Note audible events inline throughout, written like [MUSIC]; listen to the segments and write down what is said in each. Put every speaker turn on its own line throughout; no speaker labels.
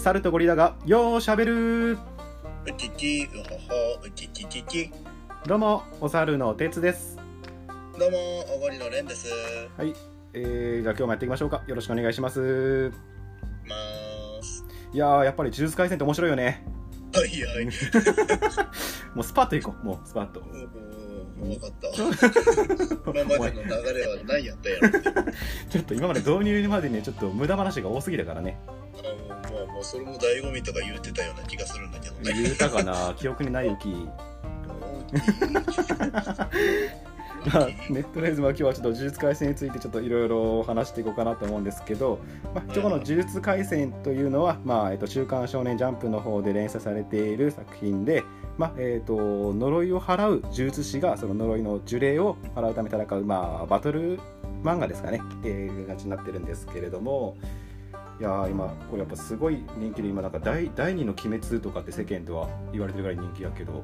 猿とゴリラがようしゃべる
うちち、うほほ、うちちちち。
どうもお猿の鉄です
どうも、おごりのれんです。
はいえー、じゃあ今日もやっていきましょうかよろしくお願いします
まーす。
いやーやっぱり呪術廻戦って面白いよね
はいはい。[LAUGHS]
もうスパッといこうもうスパッと
うん、わかった。今までの流れは何やったやろ。[LAUGHS]
ちょっと今まで導入までねちょっと無駄話が多すぎたからね
あの、まあ、もうそれも醍醐味とか言ってたような気がするんだけどね。
言うたかな [LAUGHS] 記憶にない雪 [LAUGHS] まあ、ね、とりあえずまあ今日はちょっと呪術廻戦についてちょっといろいろ話していこうかなと思うんですけど、まあ、一応この呪術廻戦というのは、まあえっと週刊少年ジャンプの方で連載されている作品で、まあえっと呪いを払う呪術師がその呪いの呪霊を払うため戦う、まあ、バトル漫画ですかね、えー、形になってるんですけれども。いやー今これやっぱすごい人気で今なんか第第二の鬼滅とかって世間では言われてるぐらい人気やけど。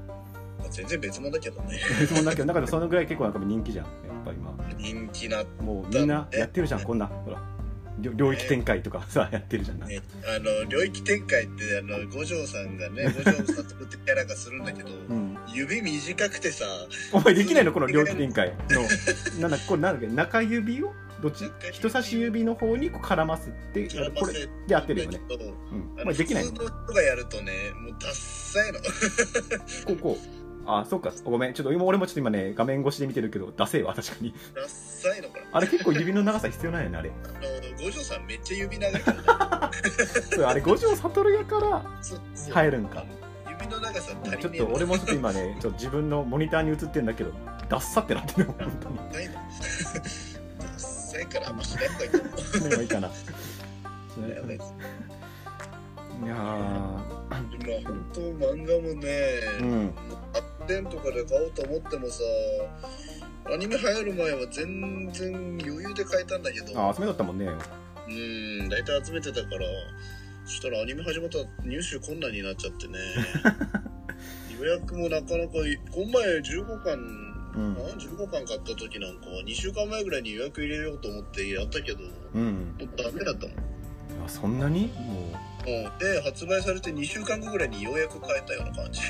全然別物だけどね。
もうだけど [LAUGHS] 中でそのぐらい結構なんか人気じゃん。やっぱ今。
人気な、
もうみんなやってるじゃんこんな。ほら。領領域展開とかさやってるじゃん。な
ね、あの、領域展開って、あの、五条さんがね、[LAUGHS] 五条さんとってキャラがするんだけど、
うん、
指短くてさ、
お前できないの？この領域展開。のなんだこれなんだっけ？中指を？どっち？人差し指の方にこう絡ませてこれでやってるよね、うん、
あの
お前できないの。
普通の人がやるとね、もうダッサいの。[LAUGHS]
こうこう。あそっか。ごめん。ちょっと今俺もちょっと今ね画面越しで見てるけどダセえわ確かに。
ダッサいのこれ。
あれ結構指の長さ必要なんやねあれ。
あの、五条さんめっちゃ指長いからね。[LAUGHS]
あれ五条悟やから入るんか。
指の長さ
ちょっと俺もちょっと今ねちょっと自分のモニターに映ってんだけどダッサってなってるよ本当に
長いの。ダッサいからあんましない方がいいと思う。
でもいいかな。[LAUGHS] い
やばい
や
今本当漫画もね、
ー、うん。
発展とかで買おうと思ってもさ、アニメ流行る前は全然余裕で買えたんだけど、
あ、集めだったもんね。
うん、大体集めてたから、そしたらアニメ始まったら入手困難になっちゃってね。[LAUGHS] 予約もなかなか、この前15巻、
うん
あ15巻買った時なんかは2週間前ぐらいに予約入れようと思ってやったけど、も
うん。
うダメだったもん。
あそんなに？も
うんで、発売されて2週間後ぐらいにようやく買えたような感じ。[LAUGHS]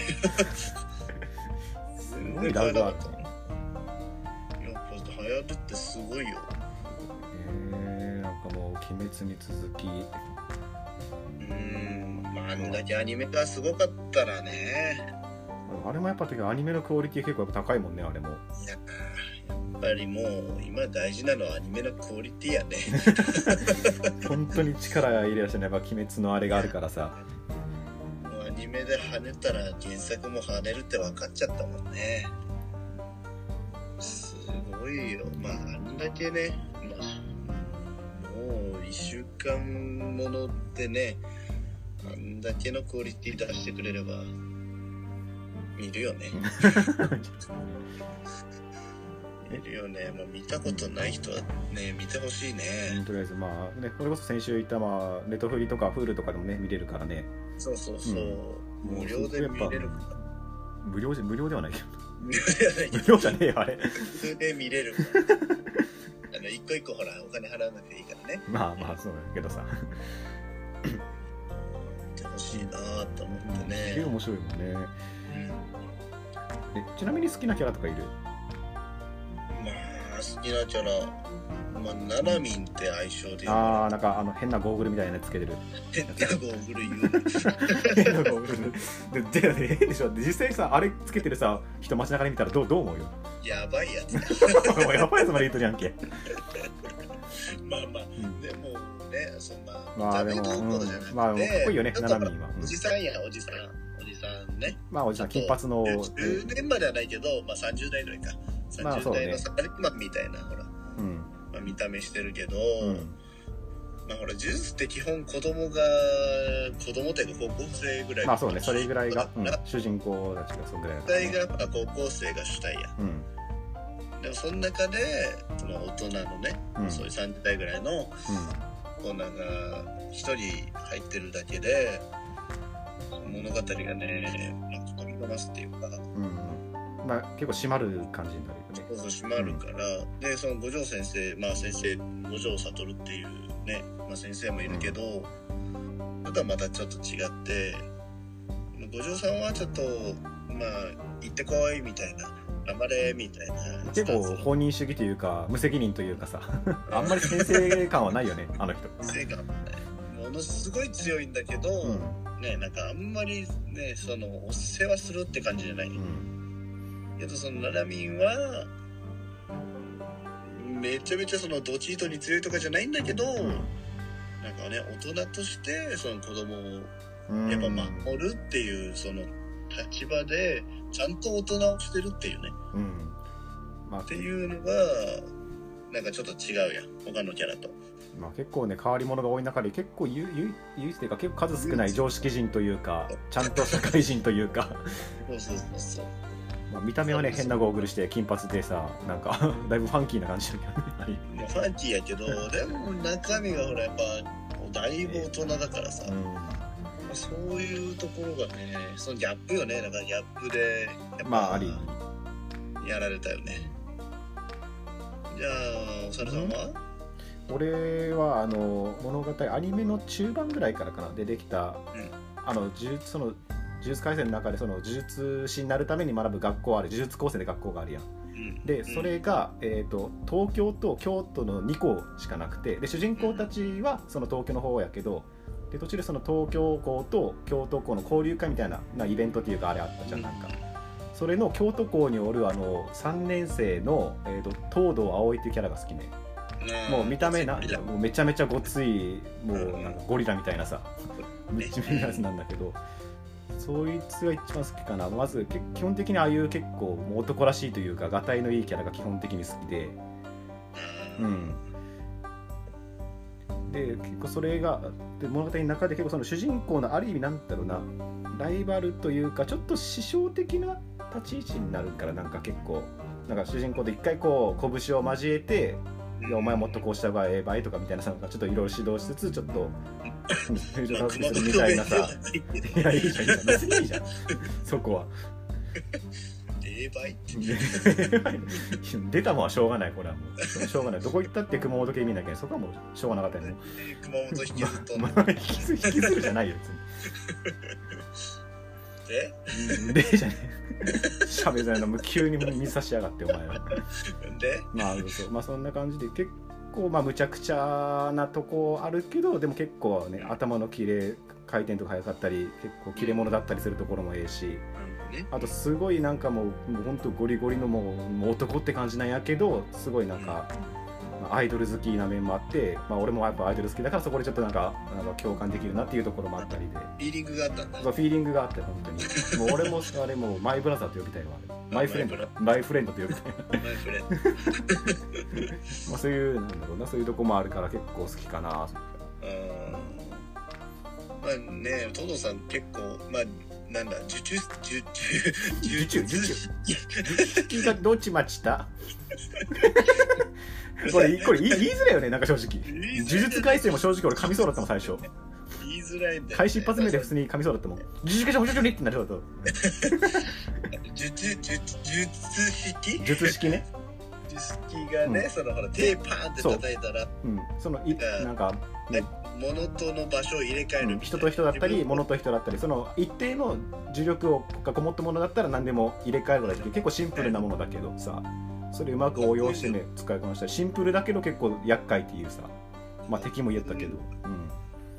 う、す
全
ごい
然買えなか
ラグがあった。
やっぱ流行るってすごいよ。
えー、なんかもう、鬼滅に続き、
うん、まあ、あんだけアニメがすごかったらね。
あれもやっぱアニメのクオリティ結構高いもんね、あれも。
いややっぱりもう今大事なのはアニメのクオリティやね。
本当に力入れやしてね、やっぱ鬼滅のあれがあるからさ。
もうアニメで跳ねたら原作も跳ねるって分かっちゃったもんね。すごいよ。まああんだけね、まあ、もう1週間ものでね、あんだけのクオリティ出してくれれば見るよね。見るよね。もう見たことない人はね、見てほしいね。
うんとりあえずまあね、これこそ先週言ったまあ、ネットフリとかフールとかでもね、見れるからね。
そうそうそう。
うん
無料で見れるから。
無料じゃ、無料ではないけど。
無料じゃないけ
無
ど、
料じゃねえよ、あれ。
普通で見れるから。あの、一個一個ほら、お金払わなくていいからね。
まあまあ、そうだけどさ。
見てほしいなぁと思って
すげえ
ね。
面白いもんね。ちなみに好きなキャラとかいる？
まあ、好きなキャラ、まあ、ナナミンって相性で
ああなんかあの変なゴーグルみたいなやつつけてる。
変なゴーグル言う。ね。[LAUGHS]
変なゴーグル。ででで変でしょ。で実際さあれつけてるさ人街中で見たらどうどう思うよ？
やばいやつ。[LAUGHS]
やばいやつまで言うとるやんけ、
まあまあ、
うん。
でもね、そんな、
まあでもかっこいいよねナナミンは。うん。
おじさんや、おじさん。さんね。
まあおじさん金髪の
10年まではないけど、まあ30代ぐらいか。30
まあそうね。
代のサラリーマンみたいな、ほら、
うん。
まあ、見た目してるけど、
うん。
まあほら、呪術って基本子供が、子供っていうか高校生ぐらい
まあそうね。それぐらいが、うん。主人公たちがそんぐらいね。
体がやっぱ高校生が主体や。
うん。
でもその中で、その大人のね、
うん。
そういう30代ぐらいの
う
大人が一人入ってるだけで、物語がね、なんか飛び込ますっていうか、
んうん。まあ結構締まる感じになるよね。
そうそう閉まるから、でその五条先生まあ先生五条悟っていうね、まあ、先生もいるけど、のとはまたちょっと違って五条さんはちょっとまあ行ってこいみたいな頑張れみたいな
結構本人主義というか無責任というかさ。[LAUGHS] あんまり先生感はないよねあの人。
成果もねものすごい強いんだけど、
うん。
ねなんかあんまりねそのお世話するって感じじゃない、
うん。
けどそのナナミンはめちゃめちゃそのドチートに強いとかじゃないんだけど、なんかね大人としてその子供を
うん。
やっぱ守るっていうその立場でちゃんと大人をしてるっていうね。
うん。まあ
っていうのがなんかちょっと違うやん。他のキャラと
まあ、結構ね変わり者が多い中で結構唯一というか結構数少ない常識人というかちゃんと社会人というか、まあ、見た目はね変なゴーグルして金髪でさなんかだいぶファンキーな感じだけどね。
まあファンキーやけどでも中身がほらやっぱだいぶ大人だからさ、
うん。
そういうところがねそのギャップよね。だからギャップでやっぱ
まああり。
やられたよね。じゃあお猿さんは、
俺はあの物語アニメの中盤ぐらいからかな出てきた、
うん。
あの呪術その呪術廻戦の中でその呪術師になるために学ぶ学校ある呪術高専で学校があるやん。
うん。
でそれが、えー、と東京と京都の2校しかなくてで主人公たちはその東京の方やけどで途中でその東京校と京都校の交流会みたいななイベントっていうかあれあったじゃんなんか。それの京都校におるあの3年生の、えー、と東堂葵っていうキャラが好きね
うん
もう見た目なもうめちゃめちゃごついもうなんかゴリラみたいなさ [LAUGHS] めっちゃ見るやつなんだけどそいつが一番好きかな。まずけ基本的にああいう結構男らしいというかがたいのいいキャラが基本的に好きで。うん。で結構それがで物語の中で結構その主人公のある意味なんだろうな。ライバルというかちょっと師匠的な立ち位置になるからなんか結構なんか主人公で一回こう拳を交えてお前もっとこうした方がええばいとかみたいなさちょっといろいろ指導しつつちょっと友情助けするみたいなさいやいいじゃんいいじゃん別にいいじゃんそこは。
霊媒って
出たもんはしょうがないこれはもう。しょうがない。どこ行ったって熊本県民だけ？どそこはもうしょうがなかったよね。[LAUGHS]
熊本引きずっと
引きずるじゃないよ
で
別にでじゃね。えしゃべないのもう急に水差しやがってお前は。
で？
まあそうまあそんな感じで結構まあむちゃくちゃなとこあるけどでも結構ね頭の切れ回転とか速かったり結構切れ者だったりするところもええし。
ね。
あとすごいなんかもうもうほんとゴリゴリのもうもう男って感じなんやけどすごいなんか、まあアイドル好きな面もあって、まあ、俺もやっぱアイドル好きだからそこでちょっとなんかなんか共感できるなっていうところもあったりで。
フィーリングがあったんだ。
そうフィーリングがあって本当に。[LAUGHS] もう俺もあれもうマイブラザーと呼びたいわマイフレンドマイフレンドと呼びたい。
マイフレンド。[LAUGHS]
まあそういうなんだろうな。そういうとこもあるから結構好きかな
うんまあねトドさん結構まあなんだ受注受注
受注受注。君が [LAUGHS] どっち待ちた？[LAUGHS] これこれ言いづらいよねなんか正直。呪術廻戦も正直俺噛みそうだったもん最初。
言いづらいんだよね。
開始一発目で普通に噛みそうだったもん。呪術廻戦補助にってなりそうだった
術術 [LAUGHS] 術式？
術式ね。
術式がね、
うん。
そのほら手パーンって叩いたら。
う。ん。そのい
うん。
なんかね
物との場所を入れ替える
うん人と人だったり物と人だったりその一定の重力をがこもったものだったら何でも入れ替えることができる結構シンプルなものだけどさそれうまく応用してね使いこなしたりシンプルだけど結構厄介っていうさまあ敵も言ったけどうん。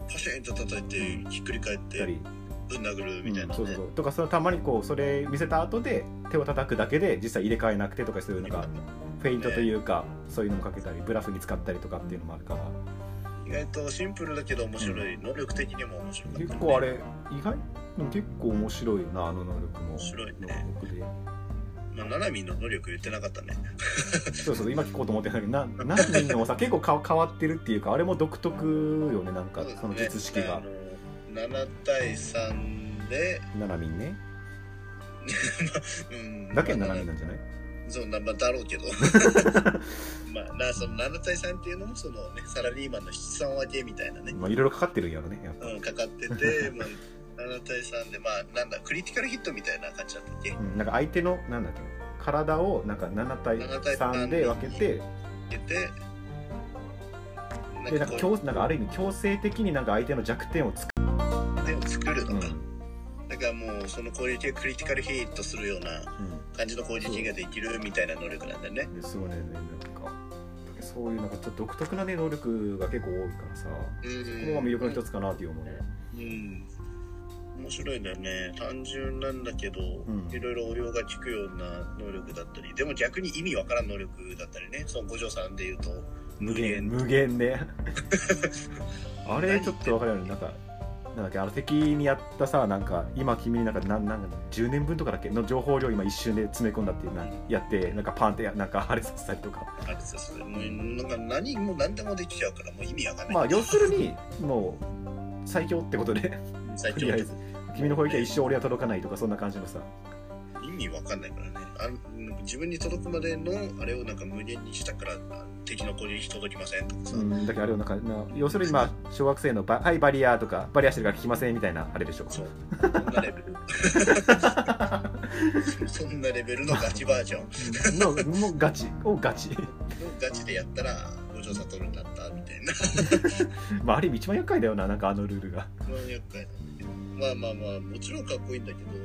パシャンと叩いてひっくり返って
たり。
ぶん殴るみたいなね、
うんそうそう。そうとかそのたまにこうそれ見せた後で手を叩くだけで実際入れ替えなくてとかそういうなん。かフェイントというかそういうのもかけたりブラフに使ったりとかっていうのもあるから
意外とシンプルだけど面白い、能力的にも面白かった、ね、
結構あれ意外？結構面白いよなあの能力も。
面白いね。まあ、ナナミの能力言ってなかったね。[LAUGHS]
そうそう今聞こうと思ってたけどな何人でもさ結構か変わってるっていうかあれも独特よねなんかその術式が。
あの7対3で、
ななみんね。[LAUGHS]
うん、
だけど
まあ
ななみんなんじゃない？
そうな、まあ、だろうけど。[LAUGHS] まあなその7対3っていうのもそのねサラリーマンの七三分けみたいなね、
まあいろいろかかってるんやろねやっぱ。
うん、かかってて、[LAUGHS] まあ、7対3でまあなんだクリティカルヒットみたいな感じだったっけ？
うん、なんか相手のなんだっけ体をなんか7対
7対
3で分けて
出て
でなんか強なんかある意味強制的になんか相手の弱点をつく
その攻撃をクリティカルヒットするような感じの攻撃ができるみたいな能力なんだよね。
そう。ねなんか。そういうなんかちょっと独特なね能力が結構多いからさ、
うん。
そこが魅力の一つかなっていう思うね
うん。面白いんだよね。単純なんだけど、
ん。
いろいろ応用が効くような能力だったり、でも逆に意味わからん能力だったりね。その五条さんで言うと、
無限。無限ね。[LAUGHS] あれちょっと分かるよね。なんかなんだっけあの敵にやったさなんか今君になんかなんなんか10年分とかだっけの情報量今一瞬で詰め込んだっていうなやってなんかパンってやなんかあれさせたりとか。
あれですもうなんか何も何でもできちゃうから、もう意味わかんない。
まあ要するにもう最強ってことで。
最強 [LAUGHS]
とりあえず君の攻撃は一生俺は届かないとかそんな感じのさ
意味わかんないからね。あ自分に届くまでのあれをなんか無限にしたからあ敵の攻撃届きませんとかさ、
うん。だけどあれをなんかな要するにまあ小学生のバ「はいバリア」とか「バリアしてるから聞きません」みたいなあれでしょ
そう。そんなレベル。[LAUGHS] そんなレベルのガチバージョン。
のもうガチ。をガチ。
のガチでやったら五条悟になったみたいな。[LAUGHS]
まあある意味一番厄介だよななんかあのルールが、
まあ厄介なんだけどまあまあまあもちろんかっこいいんだけど、まあ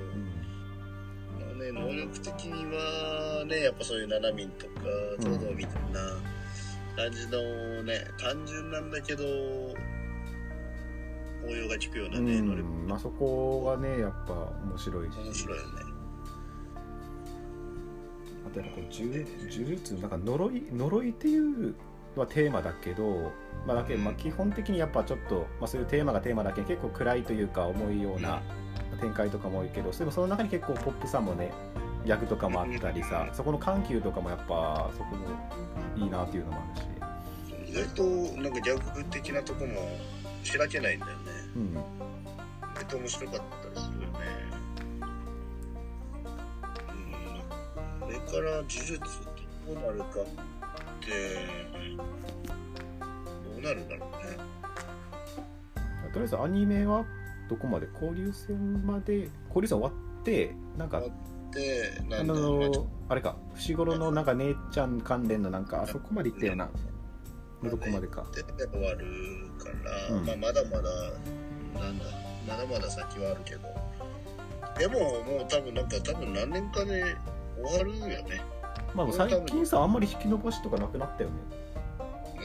ね、能力的にはねやっぱそういうナナミンとか東堂みたいな感じのね単純なんだけど応用が効くようなね、能力。
うんまあそこがねやっぱ面白いし。
面白いよね。
あとやっぱこう呪呪術なんか呪い呪いっていうのはテーマだけど、まあ、だけまあ基本的にやっぱちょっと、まあ、そういうテーマがテーマだけ結構暗いというか重いような展開とかも多いけどでもその中に結構ポップさもね役とかもあったりさそこの緩急とかもやっぱそこもいいなっていうのもあるし、
意外となんかギャグ的なとこもしらけないんだよね。
うん、
意外と面白かったりするよね。うん。これから呪術どうなるかってどうなるんだろうね。
とりあえずアニメはどこまで交流戦まで交流戦終わってなんかあのあれか伏黒のなんか姉ちゃん関連のなんかあそこまで行ったよなどこまでか。
で終わるから、
うん。
まあ、まだまだなんだまだまだ先はあるけど。でももう多分なんか多分何年かで終わるよね。
まあ最近さあんまり引き延ばしとかなくなったよね。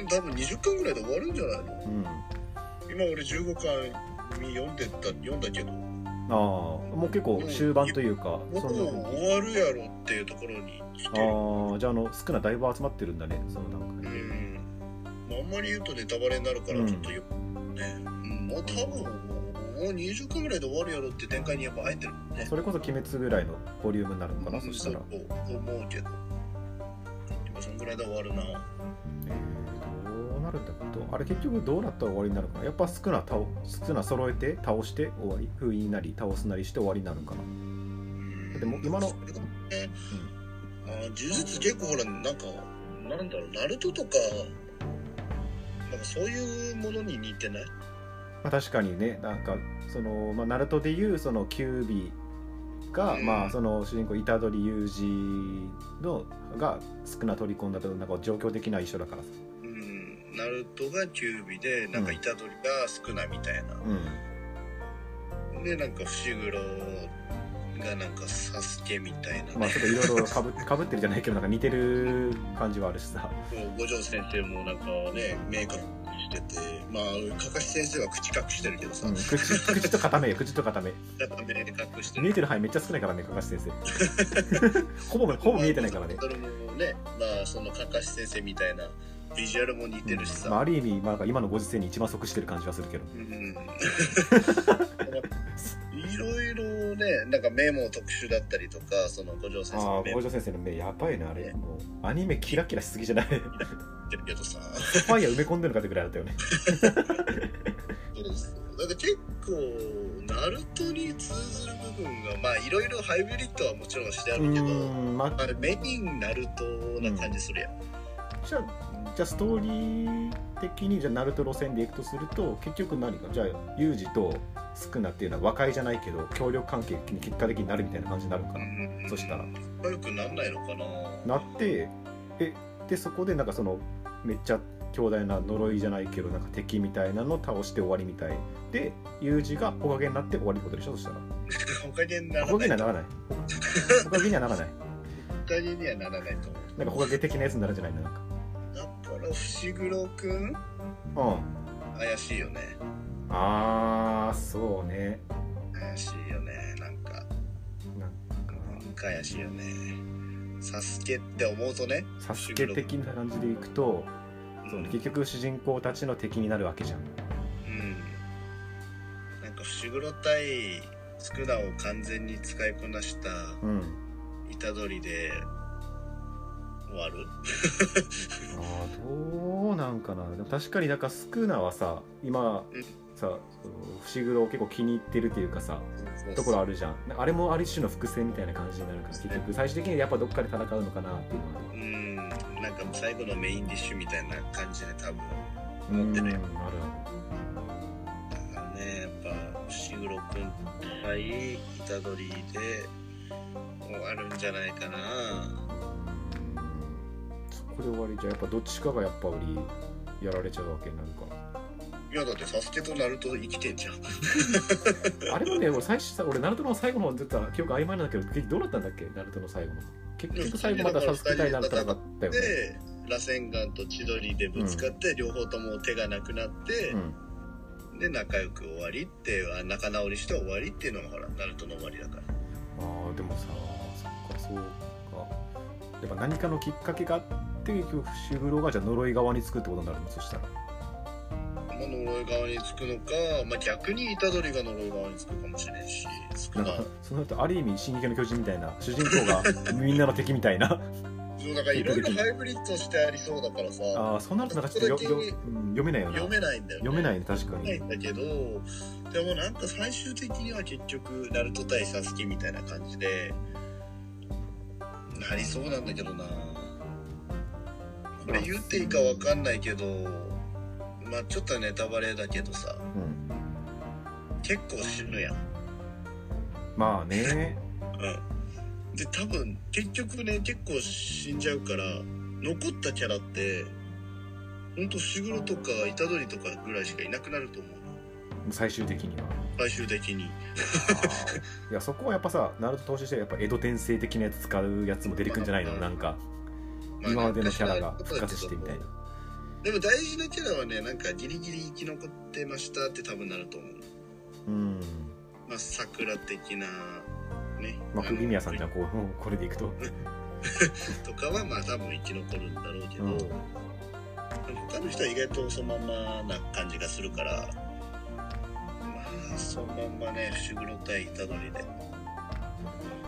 多分20巻ぐらいで終わるんじゃないの？
うん。
今俺15巻読んでた読んだけど。
ああもう結構終盤というか
もう終わるやろっていうところに来てる。
ああじゃああの少なだいぶ集まってるんだねその段
う
階で。
ん、まあ、あんまり言うとネタバレになるからちょっとよ、ね、うん、もう多分もう20巻ぐらいで終わるやろって展開にやっぱ入ってるもんね。
それこそ鬼滅ぐらいのボリュームになるのかな、
うん
そしたら、
そう思うけど。今そんぐらいで終わる
なるんだとあれ結局どうなったら終わりになるのかな。やっぱ少な倒少な揃えて倒して終わり。封印なり倒すなりして終わりになるのかな。
うん。
でも今の
それがね、あ呪術結構ほらなんかなんだろうナルトとかなんかそういうものに似てない？
まあ、確かにね。なんかその、まあ、ナルトでいうそのキュービが、
うん。
まあその主人公虎杖裕二のが少な取り込んだとなんか状況的には一緒だからさ。
うんナルトがキュービでなんか虎杖が少なみたいな、
うん。
でなんか伏黒がなんかサスケみたいなね、
まあちょっといろいろかぶってるじゃないけどなんか似てる感じはあるしさ。
五条先生もなんかね明確にしてて。まあかかし先生は口隠してるけどさ、
うん、口口と固めよ口と固め。見えてる範囲めっちゃ少ないからねかかし先生。[LAUGHS] ほぼほぼ見えてないからね、
それもねまあそのかかし先生みたいなビジュアルも似てるしさ、
まあ、ある意味、まあ、今のご時世に一番即してる感じはするけど。
うん。[LAUGHS] いろいろねなんかメモ特殊だったりとかその五条先生
あ
のメモ。
あ五条先生の目やばいねあれ。もうアニメキラキラしすぎじゃない？フ
ってるけどさ。
ァイヤー埋め込んでるのかってぐらいだったよね。
そうですなんか結構ナルトに通ずる部分がまあいろいろハイブリッドはもちろんしてあ
う
るけど、
まあ。
あれメインナルトな感じするやん、
じゃあじゃあストーリー的にじゃあナルト路線でいくとすると結局何かじゃあユージとスクナっていうのは和解じゃないけど協力関係に結果的になるみたいな感じになるのかな、
うん。
そしたら。
仲良くなんないのかな？
なってえでそこでなんかそのめっちゃ強大な呪いじゃないけどなんか敵みたいなのを倒して終わりみたい。でユージがおかげになって終わりってことでしょ？そしたら。[LAUGHS]
おかげにな
おかげに
らない
はならない。[LAUGHS] おかげにはならない。
おかげにはならないと思う。
なんかおかげ的なやつになるんじゃないの？なんか
だから伏黒くん？
うん。
怪しいよね。
あーそうね。
怪しいよね。なんか。
なん
なんか怪しいよね。サスケって思うとね。
サスケ的な感じでいくとそう、ね、結局主人公たちの敵になるわけじゃん。
うん。なんか伏黒対宿儺を完全に使いこなした
うん。
虎杖で終わる。
あーどうなんかな。でも確かになんかスクーナーはさ今
うん。
さ伏黒を結構気に入ってるっていうかさところあるじゃん。あれもある種の伏線みたいな感じになるから結局最終的にやっぱどっかで戦うのかなっていうのは
うん。なんか最後のメインディッシュみたいな感じで多分
うん
ってるよ。
ある
だからねやっぱ伏黒くん対虎杖で終わるんじゃないかな。
そこで終わりじゃやっぱどっちかがやっぱりやられちゃうわけなんか。
いやだってサスケとナルト生きてんじゃん。
あれもね俺最初さ俺ナルトの最後の方出た記憶曖昧なんだけど結局どうなったんだっけ？ナルトの最後の。結局最後またサスケ対ナルトだったよね。
で螺旋岩と千鳥でぶつかって、両方とも手がなくなって、
うん。
で仲良く終わりってあ仲直りして終わりっていうのがほらナルトの終わりだから。
ああでもさそっかそうか。やっぱ何かのきっかけがあって結局伏黒がじゃあ呪い側につくってことになるの？そしたら。
まあ、呪い側につくのか、まあ、逆に虎杖が呪い側につくかもしれんし少
な。ん
な
かそうなるとある意味「進撃の巨人」みたいな主人公がみんなの敵みたいな。
そうだからいろいろハイブリッドしてありそうだからさ
ああそうなるとなんかちょっとよよ、うん読めないよな。
読めないんだよね。
読めないね確かに。
ないんだけどでもなんか最終的には結局ナルト対サスケみたいな感じでなりそうなんだけどなこれ言っていいかわかんないけどまあちょっとネタバレだけどさ。
うん。
結構死ぬやん。
まあね。
うん。で多分結局ね結構死んじゃうから残ったキャラってほんと伏黒とか虎杖とかぐらいしかいなくなると思う。
最終的には。
最終的に。
いやそこはやっぱさナルト投資してやっぱ江戸転生的なやつ使うやつも出てくんじゃないの？[LAUGHS] なんか
まあ
今までのキャラが復活してみたいな。
でも大事なキャラはねなんかギリギリ生き残ってましたって多分なると思う。
うん。
まあ桜的なね。
まあ
あの
釘宮さんじゃんこう [LAUGHS] これでいくと。[LAUGHS]
とかはまあ多分生き残るんだろうけど、
うん。
他の人は意外とそのまんまな感じがするから。まあそのまんまね伏黒対虎杖で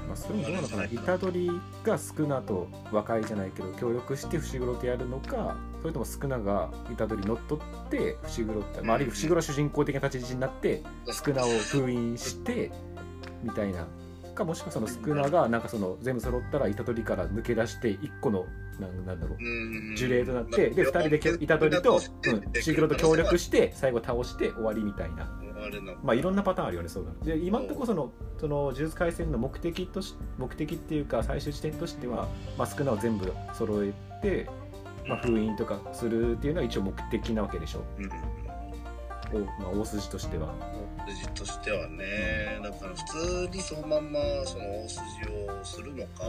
まあ、それもどうなのかな虎杖がスクナと和解じゃないけど協力して伏黒とやるのかそれともスクナが虎杖に乗っ取って伏黒って、まあ、あるいは伏黒は主人公的な立ち位置になってスクナを封印してみたいな。かもしくはそのスクナがなんかその全部揃ったら虎杖から抜け出して一個のなんなんだろう
うん。
呪霊となってで2人で虎杖と、うん、伏黒と協力して。最後倒して終わりみたいな
あれな
まあいろんなパターンあるよねそうだ。で今のところそのその呪術廻戦の目的とし目的っていうか最終地点としては、まあ、少なを全部揃えて、まあ、封印とかするっていうのは一応目的なわけでしょ。
うん
お、まあ、大筋としては。
筋としてはねだから普通にそのまんまその大筋をするのか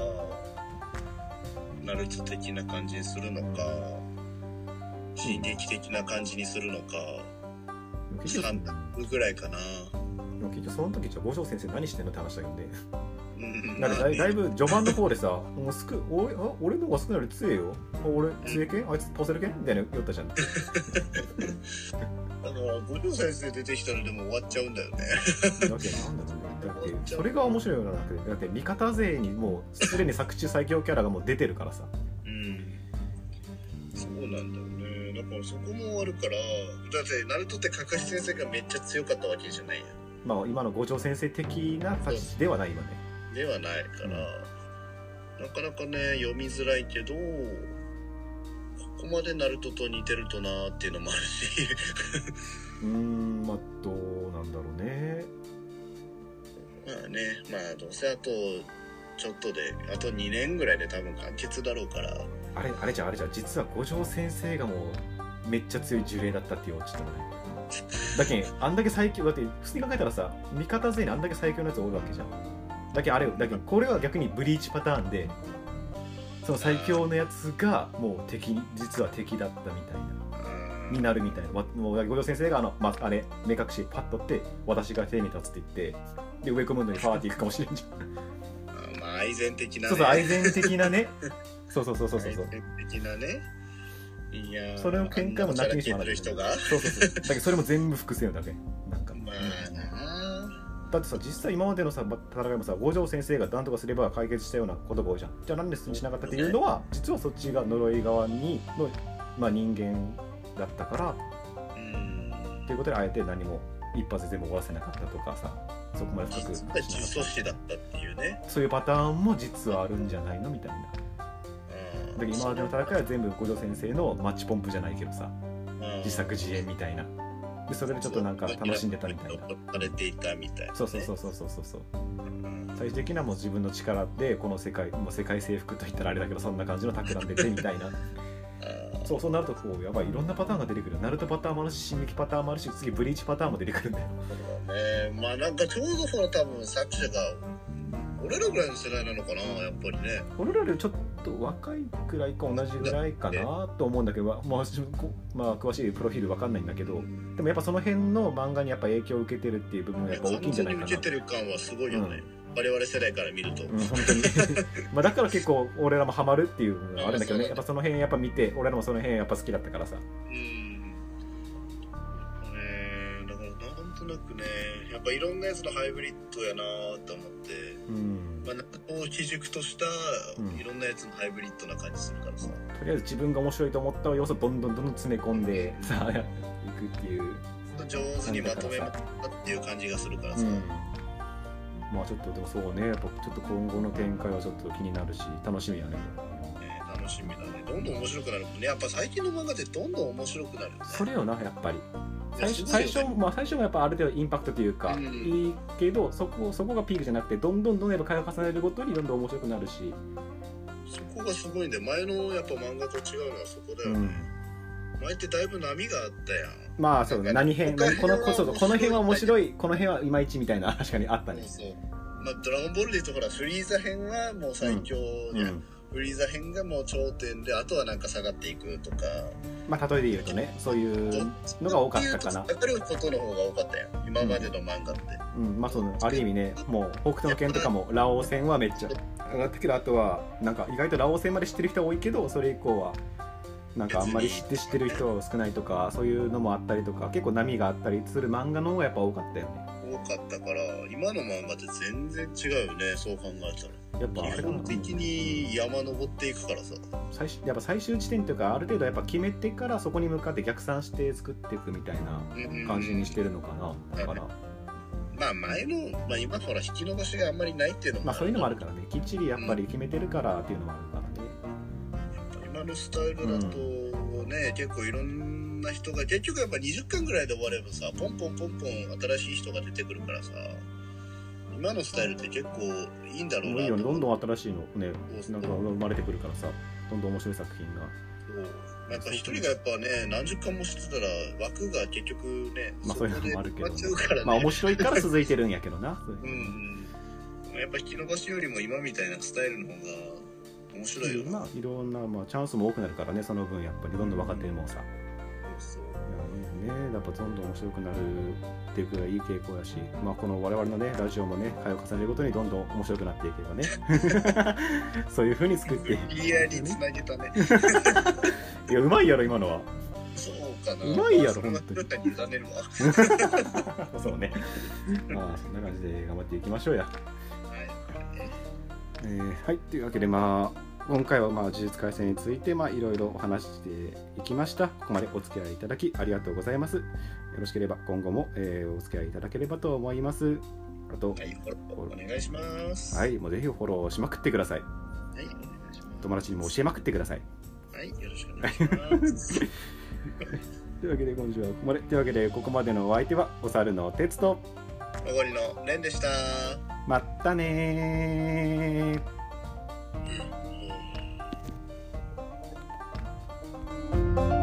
ナルト的な感じにするのか進撃的な感じにするのか3択ぐらいかな。
でも結局その時じゃあ五条先生何してんのって話だけどね。
うん。
なんかだいだいぶ序盤の方でさ「もうすく俺あ俺の方が少ないより強えよ。あ俺強えけ？んあいつ倒せるけん?」みたいな言ったじゃん。
だから五条先生出てきたらでも終わっちゃうんだよね。
だけどなんだろうねだって。それが面白いよなだって。だって味方勢にもうすでに作中最強キャラがもう出てるからさ。
うん。そうなんだよねだからそこも終わるからだってナルトってカカシ先生がめっちゃ強かったわけじゃないや
まあ今の五条先生的な立ちではない今ね。
ではないから、なかなかね読みづらいけどここまでナルトと似てるとなーっていうのもあるし。[LAUGHS]
うーんまあどうなんだろうね。
まあねまあどうせあとちょっとであと2年ぐらいで多分完結だろうから。
あれあれじゃんあれじゃん。実は五条先生がもうめっちゃ強い呪霊だったっていうオチとね。だけんあんだけ最強だって普通に考えたらさ味方全員にあんだけ最強のやつおるわけじゃん。だけどあれよだけどこれは逆にブリーチパターンでその最強のやつがもう敵に実は敵だったみたいな
うん
になるみたいな。わもう五条先生があの、まあ、あれ目隠しパッとって私が手に立つって言ってで上コムンドにパーティー行くかもしれんじゃん。
あ [LAUGHS] まあ愛禅的なね。
そうそう愛禅的なね。そうそうそうそうそう。
愛禅的なねいやー
それの喧嘩も泣きにしもあら
あんなキャラ消えてる人が。
そうそうそう。だけどそれも全部伏線だけなんか
まあな
だってさ実際今までのさ戦いもさ五条先生が何とかすれば解決したようなことが多いじゃん。じゃあなんでしなかったっていうのは実はそっちが呪い側にの、まあ、人間だったから
うん。
っていうことであえて何も一発で全部終わらせなかったとかさ。そこまで深くしなか
実は重
った
組織だったっていうね。
そういうパターンも実はあるんじゃないのみたいな。
うん
だけど今までの戦いは全部五条先生のマッチポンプじゃないけどさ
うん。
自作自演みたいな。でそれでちょっとなんか楽しんでたみたいな。
されていたみたいなね。
そうそうそうそうそうそうそう。
うん。
最終的にはもう自分の力でこの世界もう世界征服といったらあれだけどそんな感じの企んでてみたいな。[LAUGHS] そうそうなるとこうやばいいろんなパターンが出てくるナルトパターンもあるし進撃パターンもあるし次ブリーチパターンも出てくるんだよ。
そうだね。まあなんかちょうどその多分作者が俺らぐらいの世代なのかなやっぱりね。
俺らよりちょっと若いくらいか同じぐらいかなと思うんだけど、まあまあ、こまあ詳しいプロフィールわかんないんだけどでもやっぱその辺の漫画にやっぱ影響を受けてるっていう部分がやっぱ大きいんじゃないかな。
受けてる感はすごいよね、我々世代から見ると、
うん、本当に。[LAUGHS] まあだから結構俺らもハマるっていうのはあるんだけどね。やっぱその辺やっぱ見て俺らもその辺やっぱ好きだったからさ。
うん。ねだからなんとなくねやっぱいろんなやつのハイブリッドやなと思って、
うん
まあ、なんかこう基軸とした
うん。
いろんなやつのハイブリッドな感じするからさ、
とりあえず自分が面白いと思った要素をどんどんどんどん詰め込んで [LAUGHS] さあいくっていう、
上手にまとめまったっていう感じがするからさ、
まあちょっとでもそうね。やっぱちょっと今後の展開はちょっと気になるし楽しみやね。
ね楽しみだね。どんどん面白くなるもんね。やっぱ最近の漫画ってどんどん面白くなるよね。
それよなやっぱり最初最初,、まあ、最初もやっぱある程度インパクトというか、
うん
いいけどそこそこがピークじゃなくてどんどんどんどんやっぱ回を重ねるごとにどんどん面白くなるし、
そこがすごいんで前のやっぱ漫画と違うのはそこだよね、
うん、
前ってだいぶ波があったやん。
まあそうだ何編
他
このこそうこの辺は面白
い。
いこの辺はいまいちみたいな確かにあったね。
そう。まあ、ドラゴンボールで言うとほらフリーザ編はもう最強じゃん、
うん
フリーザ編がもう頂点であとはなんか下がっていくとか。
まあ例えで言うとねそういうのが多かったかな。
下がることの方が多かったやん。今までの漫画って、
うん、まあそうね。ある意味ねもう北斗の拳とかもラオウ戦はめっちゃ上がったけどあとはなんか意外とラオウ戦まで知ってる人多いけどそれ以降はなんかあんまり知って知ってる人は少ないとかそういうのもあったりとか結構波があったりする漫画の方がやっぱ多かったよね。
多かったから今の漫画って全然違うよね。そう考えたら
やっぱ
基本的に山登っていくからさ。
最終やっぱ最終地点というかある程度やっぱ決めてからそこに向かって逆算して作っていくみたいな感じにしてるのかな。だから。
まあ前の、まあ、今ほら引き伸ばしがあんまりないっていうのも
まあそういうのもあるからね。きっちりやっぱり決めてるからっていうのもあるからね。
今のスタイルだとね、結構いろんな人が結局やっぱ20巻ぐらいで終わればさポンポンポンポン新しい人が出てくるからさ今のスタイルって結構いいんだろうな
もう。いいよね。どんど
ん
ん新しいのねなんか生まれてくるからさどんどん面白い作品が。
やっぱ一人がやっぱね何十巻もしてたら枠が結局ね
まあそういうのもあるけど
ね。
まあ面白いから続いてるんやけどな
うんうんやっぱ引き伸ばしよりも今みたいなスタイルの方が面白いよな、
まあいろんな、まあ、チャンスも多くなるからねその分やっぱりどんどん若手もさ。
そう
いやいいねやっぱどんどん面白くなるっていうくらいいい傾向やし、まあ、この我々のねラジオもね回を重ねるごとにどんどん面白くなっていけばね。[LAUGHS] そういうふうに作ってい
リアにつなげたね。[LAUGHS]
いやうまいやろ今のは。
そうかな。
うまいやろ本当に。[LAUGHS] そうね。まあそんな感じで頑張っていきましょうや。
はい。
えーはいというわけでまあ今回はまあ呪術廻戦についてまあいろいろお話ししていきましたここまでお付き合いいただきありがとうございますよろしければ今後も、えーお付き合いいただければと思いますあと
はい、お願いします。
はいもうぜひフォローしまくってください
はい、お願いしま
友達にも教えまくってください
す。はい、よろしくお願いします。[LAUGHS]
というわけで今週はここまでというわけでここまでのお相手はお猿の鉄と
おごりのレンでした。
まったねー [LAUGHS] Bye.